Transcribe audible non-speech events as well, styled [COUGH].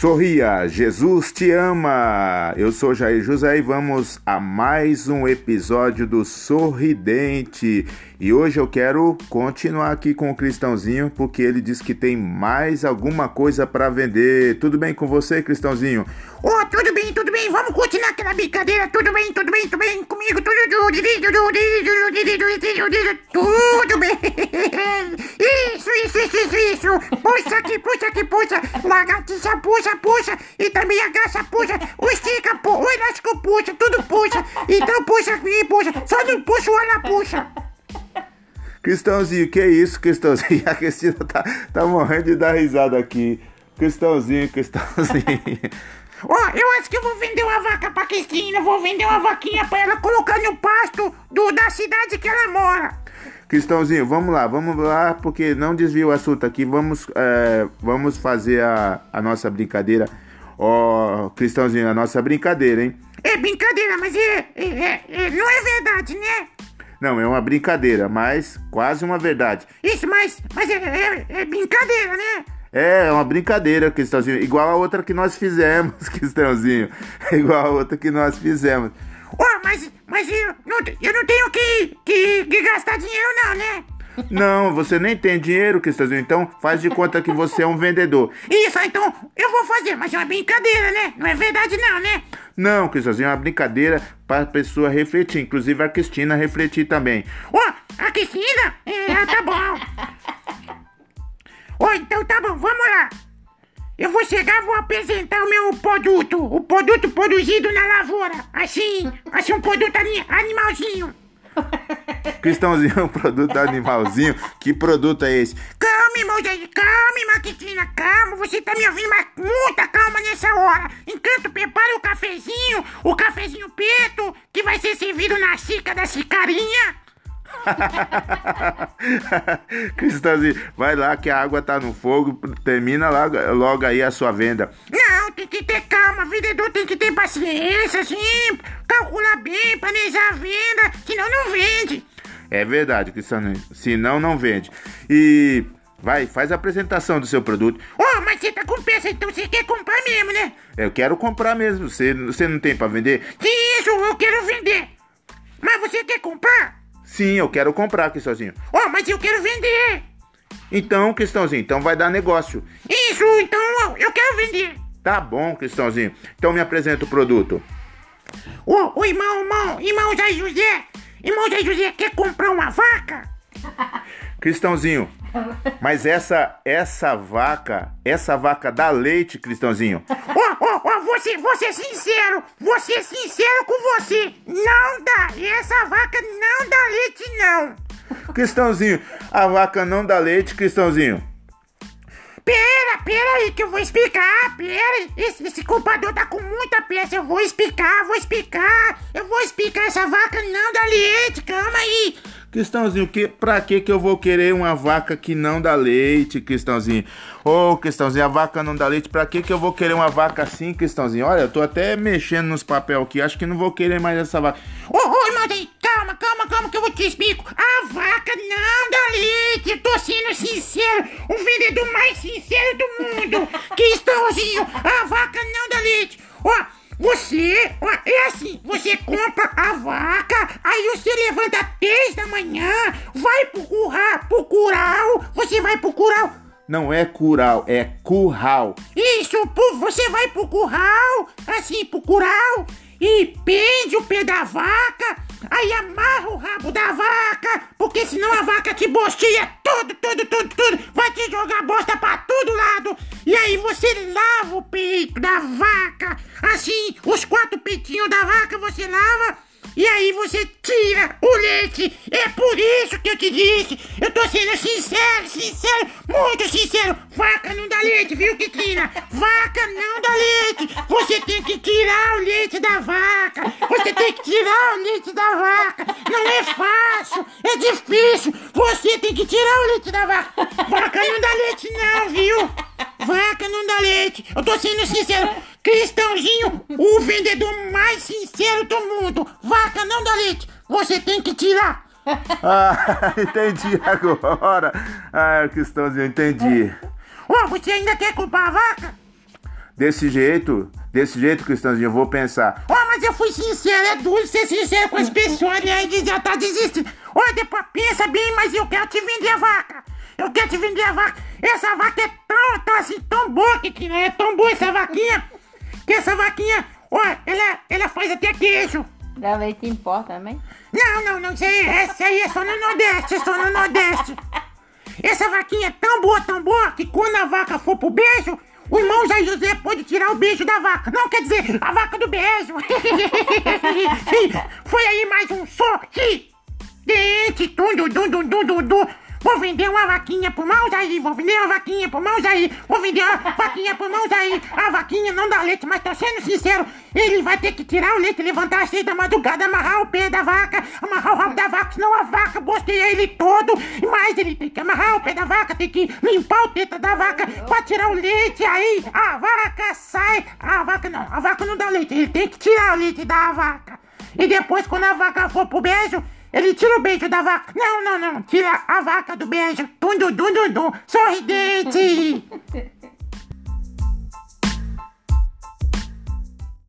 Sorria, Jesus te ama! Eu sou Jair José e vamos a mais um episódio do Sorridente. E hoje eu quero continuar aqui com o Cristãozinho porque ele diz que tem mais alguma coisa para vender. Tudo bem com você, Cristãozinho? Oh, tudo bem, tudo bem. Vamos continuar aquela brincadeira. Tudo bem, tudo bem, tudo bem comigo. Tudo, tudo, tudo bem. Isso, [LAUGHS] isso, isso, isso, isso. Puxa aqui, puxa aqui, puxa. Lagartixa, puxa, puxa. E também agacha, puxa. O estica, pu o elástico, puxa. Tudo puxa. Então puxa aqui, puxa. Só não puxa o ala, puxa. Cristãozinho, que isso, Cristãozinho? [LAUGHS] A Cristina tá, tá morrendo de dar risada aqui. Cristãozinho, Cristãozinho. [LAUGHS] Ó, oh, eu acho que eu vou vender uma vaca pra Cristina, vou vender uma vaquinha pra ela colocar no pasto do, da cidade que ela mora. Cristãozinho, vamos lá, vamos lá, porque não desvia o assunto aqui, vamos, é, vamos fazer a, a nossa brincadeira. Ó, oh, Cristãozinho, a nossa brincadeira, hein? É brincadeira, mas é, é, é, é não é verdade, né? Não, é uma brincadeira, mas quase uma verdade. Isso, mas, mas é, é, é brincadeira, né? É, é uma brincadeira, Cristãozinho. Igual a outra que nós fizemos, [LAUGHS] Cristãozinho. Igual a outra que nós fizemos. Oh, mas, mas eu, não, eu não tenho que, que, que gastar dinheiro não, né? Não, você nem tem dinheiro, Cristãozinho, então faz de conta que você é um vendedor. Isso, então eu vou fazer, mas é uma brincadeira, né? Não é verdade não, né? Não, Cristãozinho, é uma brincadeira para a pessoa refletir, inclusive a Cristina refletir também. Ó, oh, a Cristina? É, tá bom. Ó, oh, então tá bom, vamos. Eu vou chegar e vou apresentar o meu produto. O produto produzido na lavoura. Assim, assim um produto animalzinho. [LAUGHS] Cristãozinho, um produto animalzinho. Que produto é esse? Calma, irmão Jair, calma, Maquitina, calma. Você tá me ouvindo, mas muita calma nessa hora. Enquanto prepara o cafezinho, o cafezinho preto, que vai ser servido na xícara da Cicarinha. [LAUGHS] Cristãozinho, vai lá que a água tá no fogo, termina logo, logo aí a sua venda. Não, tem que ter calma, vendedor tem que ter paciência, assim, calcular bem, planejar a venda, senão não vende. É verdade, Cristãozinho, senão não vende. E vai, faz a apresentação do seu produto. Oh, mas você tá com peça, então você quer comprar mesmo, né? Eu quero comprar mesmo, você, você não tem para vender? Isso, eu quero vender. Mas você quer comprar? Sim, eu quero comprar, Cristãozinho. Oh, mas eu quero vender. Então, Cristãozinho, então vai dar negócio. Isso, então eu quero vender. Tá bom, Cristãozinho. Então me apresenta o produto. Ô, oh, oh, irmão, irmão, irmão Zé José. Irmão Zé José, quer comprar? Cristãozinho, [LAUGHS] mas essa essa vaca, essa vaca dá leite, Cristãozinho. Ó, ó, ó, você, você sincero, você sincero com você. Não dá, essa vaca não dá leite não. Cristãozinho, a vaca não dá leite, Cristãozinho. Pera, pera aí que eu vou explicar, pera. Esse, esse culpador tá com muita peça, eu vou explicar, vou explicar. Eu vou explicar, essa vaca não dá leite, calma aí. Cristãozinho, que, pra que que eu vou querer uma vaca que não dá leite, Cristãozinho? Ô, oh, Cristãozinho, a vaca não dá leite, pra que que eu vou querer uma vaca assim, Cristãozinho? Olha, eu tô até mexendo nos papel aqui, acho que não vou querer mais essa vaca. Ô, ô, irmão, calma, calma, calma que eu vou te explico. A vaca não dá leite, eu tô sendo sincero, o vendedor mais sincero do mundo. [LAUGHS] Cristãozinho, a vaca não dá leite. Ó, oh, você, é assim, você compra a vaca, aí você levanta três da manhã, vai pro curral, pro curral, você vai pro curral. Não é curral, é curral. Isso, você vai pro curral, assim, pro curral, e pende o pé da vaca, aí amarra o rabo da vaca, porque senão a vaca te bosteia tudo, tudo, tudo, tudo, vai te jogar bosta pra todo lado. E aí você lava o peito da vaca, assim, os quatro peitinhos da vaca você lava e aí você tira o leite. É por isso que eu te disse. Eu tô sendo sincero, sincero, muito sincero. Vaca não dá leite, viu, Kitrina? Vaca não dá leite. Você tem que tirar o leite da vaca. Você tem que tirar o leite da vaca. Não é fácil, é difícil. Você tem que tirar o leite da vaca. Vaca não dá leite, não, viu? Vaca não dá leite. Eu tô sendo sincero. Cristãozinho, o vendedor mais sincero do mundo. Não dá leite. Você tem que tirar. [LAUGHS] Ah, entendi agora. Ah, Cristãozinho, entendi. Ô, oh, você ainda quer comprar a vaca? Desse jeito, desse jeito, Cristãozinho, eu vou pensar. Ó, mas eu fui sincero, é duro ser sincero com as pessoas, né? Ele já tá desistindo. Ó, depois pensa bem, mas eu quero te vender a vaca. Eu quero te vender a vaca. Essa vaca é tão, tão assim, tão boa que, né? é tão boa essa vaquinha. Que essa vaquinha, ó, ela, ela faz até queijo. Dá leite em pó também? Não, não, não, isso aí, essa aí é só no Nordeste, é só no Nordeste. Essa vaquinha é tão boa, tão boa, que quando a vaca for pro beijo, o irmão Zé José pode tirar o beijo da vaca. Não, quer dizer, a vaca do beijo. [LAUGHS] Foi aí mais um sorte. Dente, tum, dum, dum, dum, dum, dum. Vou vender uma vaquinha pro Malzaí, vou vender uma vaquinha pro Malzaí, vou vender uma vaquinha pro Malzaí. A vaquinha não dá leite, mas tô sendo sincero, ele vai ter que tirar o leite, levantar às seis da madrugada, amarrar o pé da vaca, amarrar o rabo da vaca, senão a vaca bosteia ele todo. Mas ele tem que amarrar o pé da vaca, tem que limpar o teto da vaca pra tirar o leite. Aí a vaca sai. A vaca não, a vaca não dá leite, ele tem que tirar o leite da vaca. E depois, quando a vaca for pro beijo, ele tira o beijo da vaca. Não, não, não. Tira a vaca do beijo. Tum, dum, dum, dum, dum. Sorridente. [LAUGHS]